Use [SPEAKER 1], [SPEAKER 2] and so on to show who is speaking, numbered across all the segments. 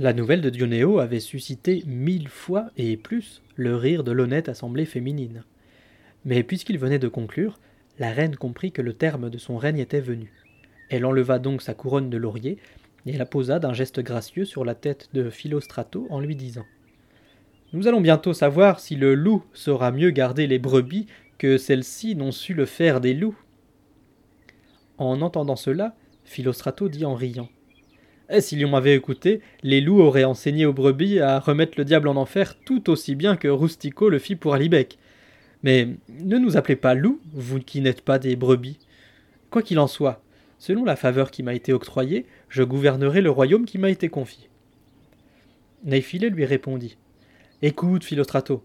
[SPEAKER 1] La nouvelle de Dionéo avait suscité mille fois et plus le rire de l'honnête assemblée féminine. Mais puisqu'il venait de conclure, la reine comprit que le terme de son règne était venu. Elle enleva donc sa couronne de laurier et la posa d'un geste gracieux sur la tête de Philostrato en lui disant Nous allons bientôt savoir si le loup saura mieux garder les brebis que celles-ci n'ont su le faire des loups. En entendant cela, Philostrato dit en riant et si l'on m'avait écouté, les loups auraient enseigné aux brebis à remettre le diable en enfer tout aussi bien que Rustico le fit pour Alibec. Mais ne nous appelez pas loups, vous qui n'êtes pas des brebis. Quoi qu'il en soit, selon la faveur qui m'a été octroyée, je gouvernerai le royaume qui m'a été confié. Néphilé lui répondit. Écoute, Philostrato,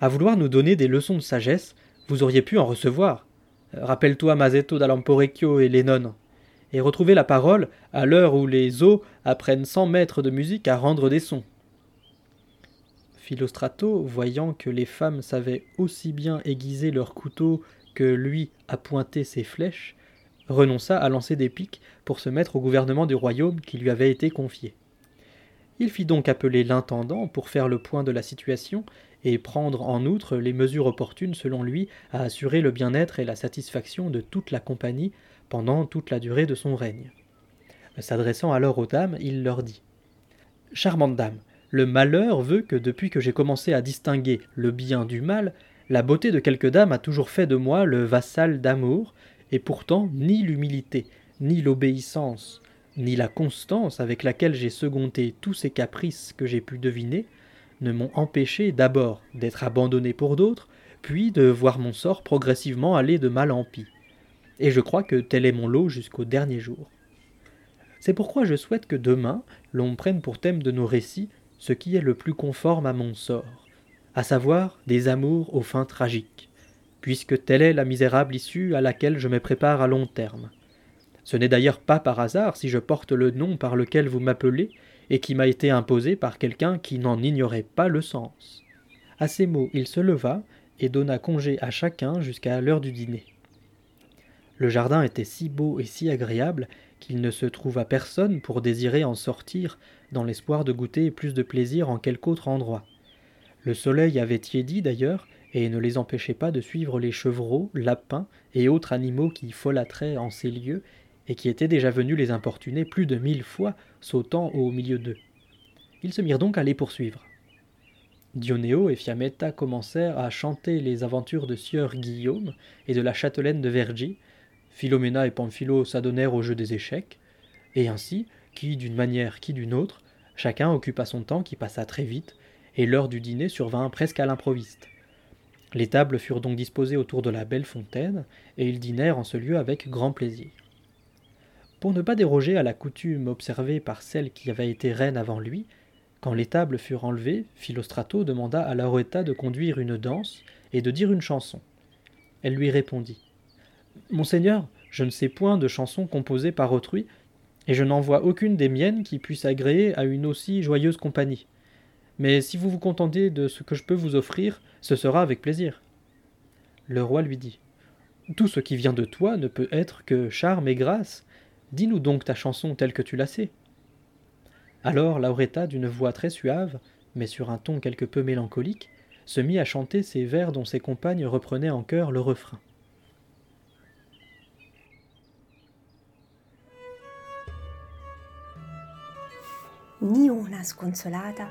[SPEAKER 1] à vouloir nous donner des leçons de sagesse, vous auriez pu en recevoir. Rappelle-toi Mazetto d'Alamporecchio et les nonnes et retrouver la parole à l'heure où les eaux apprennent sans maîtres de musique à rendre des sons. Philostrato, voyant que les femmes savaient aussi bien aiguiser leurs couteaux que lui appointer ses flèches, renonça à lancer des piques pour se mettre au gouvernement du royaume qui lui avait été confié. Il fit donc appeler l'intendant pour faire le point de la situation et prendre en outre les mesures opportunes selon lui à assurer le bien-être et la satisfaction de toute la compagnie pendant toute la durée de son règne. S'adressant alors aux dames, il leur dit Charmante dame, le malheur veut que depuis que j'ai commencé à distinguer le bien du mal, la beauté de quelques dames a toujours fait de moi le vassal d'amour, et pourtant ni l'humilité, ni l'obéissance, ni la constance avec laquelle j'ai secondé tous ces caprices que j'ai pu deviner, ne m'ont empêché d'abord d'être abandonné pour d'autres, puis de voir mon sort progressivement aller de mal en pis et je crois que tel est mon lot jusqu'au dernier jour. C'est pourquoi je souhaite que demain l'on prenne pour thème de nos récits ce qui est le plus conforme à mon sort, à savoir des amours aux fins tragiques, puisque telle est la misérable issue à laquelle je me prépare à long terme. Ce n'est d'ailleurs pas par hasard si je porte le nom par lequel vous m'appelez et qui m'a été imposé par quelqu'un qui n'en ignorait pas le sens. À ces mots, il se leva et donna congé à chacun jusqu'à l'heure du dîner. Le jardin était si beau et si agréable qu'il ne se trouva personne pour désirer en sortir dans l'espoir de goûter plus de plaisir en quelque autre endroit. Le soleil avait tiédi d'ailleurs, et ne les empêchait pas de suivre les chevreaux, lapins et autres animaux qui folâtraient en ces lieux, et qui étaient déjà venus les importuner plus de mille fois, sautant au milieu d'eux. Ils se mirent donc à les poursuivre. Dionéo et Fiametta commencèrent à chanter les aventures de sieur Guillaume et de la châtelaine de Vergy, Philomena et Pamphilo s'adonnèrent au jeu des échecs, et ainsi, qui d'une manière, qui d'une autre, chacun occupa son temps qui passa très vite, et l'heure du dîner survint presque à l'improviste. Les tables furent donc disposées autour de la belle fontaine, et ils dînèrent en ce lieu avec grand plaisir. Pour ne pas déroger à la coutume observée par celle qui avait été reine avant lui, quand les tables furent enlevées, Philostrato demanda à Lauretta de conduire une danse et de dire une chanson. Elle lui répondit. Monseigneur, je ne sais point de chansons composées par autrui, et je n'en vois aucune des miennes qui puisse agréer à une aussi joyeuse compagnie. Mais si vous vous contentez de ce que je peux vous offrir, ce sera avec plaisir. Le roi lui dit. Tout ce qui vient de toi ne peut être que charme et grâce. Dis-nous donc ta chanson telle que tu la sais. Alors Lauretta, d'une voix très suave, mais sur un ton quelque peu mélancolique, se mit à chanter ces vers dont ses compagnes reprenaient en chœur le refrain.
[SPEAKER 2] Ni una sconsolata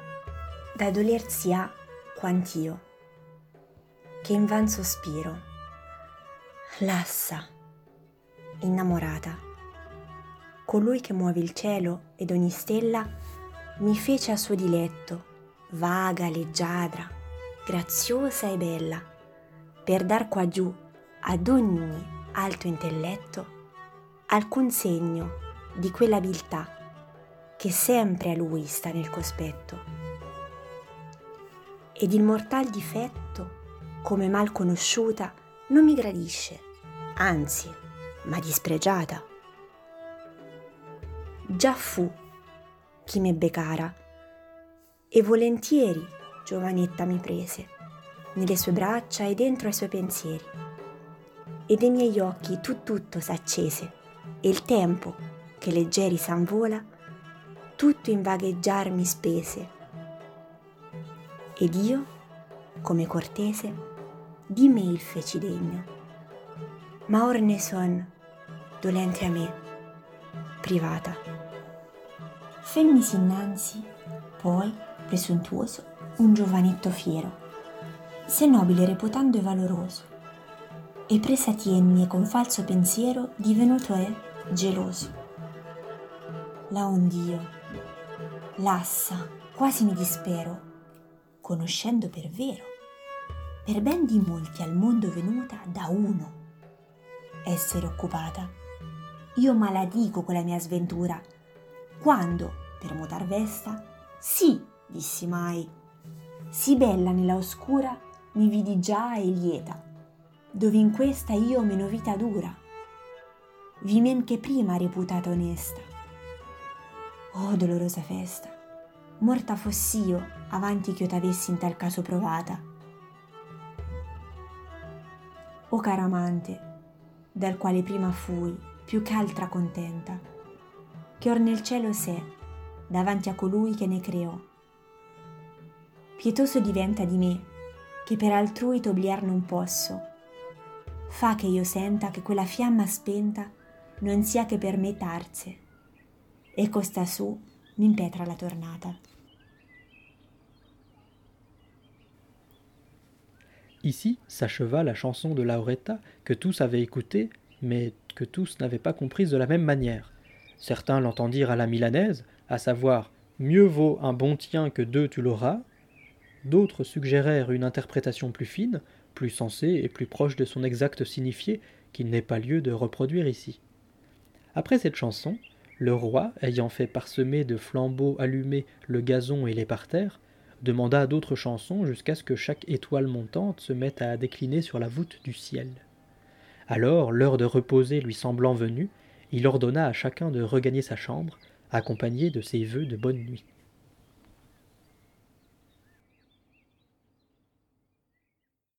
[SPEAKER 2] da dolersi ha quant'io, che in van sospiro, lassa, innamorata, colui che muove il cielo ed ogni stella mi fece a suo diletto, vaga, leggiadra, graziosa e bella, per dar qua giù ad ogni alto intelletto alcun segno di quell'abilità che sempre a lui sta nel cospetto. Ed il mortal difetto, come mal conosciuta, non mi gradisce, anzi, ma dispregiata. Già fu chi m'ebbe cara, e volentieri giovanetta mi prese, nelle sue braccia e dentro ai suoi pensieri. E dei miei occhi tu tutto s'accese, e il tempo che leggeri s'anvola tutto in vagheggiar mi spese. Ed io, come cortese, di me il feci degno. Ma or ne son, dolente a me, privata. Femmisi innanzi, poi, presuntuoso, un giovanetto fiero, se nobile reputando e valoroso, e presa tienne con falso pensiero divenuto è geloso. La ond'io, Lassa, quasi mi dispero, conoscendo per vero, per ben di molti al mondo venuta da uno, essere occupata. Io maladico quella mia sventura, quando, per mutar vesta, sì, dissi mai, sì bella nella oscura mi vidi già e lieta, dove in questa io meno vita dura, vi men che prima reputata onesta. Oh dolorosa festa, morta foss'io avanti che io t'avessi in tal caso provata. O cara amante, dal quale prima fui più che altra contenta, che or nel cielo sé, davanti a colui che ne creò. Pietoso diventa di me, che per altrui t'obliar non posso. Fa che io senta che quella fiamma spenta non sia che per me tarze e costa su la tornata.
[SPEAKER 1] Ici s'acheva la chanson de Lauretta que tous avaient écoutée, mais que tous n'avaient pas comprise de la même manière. Certains l'entendirent à la milanaise, à savoir Mieux vaut un bon tien que deux tu l'auras. D'autres suggérèrent une interprétation plus fine, plus sensée et plus proche de son exact signifié, qu'il n'est pas lieu de reproduire ici. Après cette chanson, le roi, ayant fait parsemer de flambeaux allumés le gazon et les parterres, demanda d'autres chansons jusqu'à ce que chaque étoile montante se mette à décliner sur la voûte du ciel. Alors, l'heure de reposer lui semblant venue, il ordonna à chacun de regagner sa chambre, accompagné de ses vœux de bonne nuit.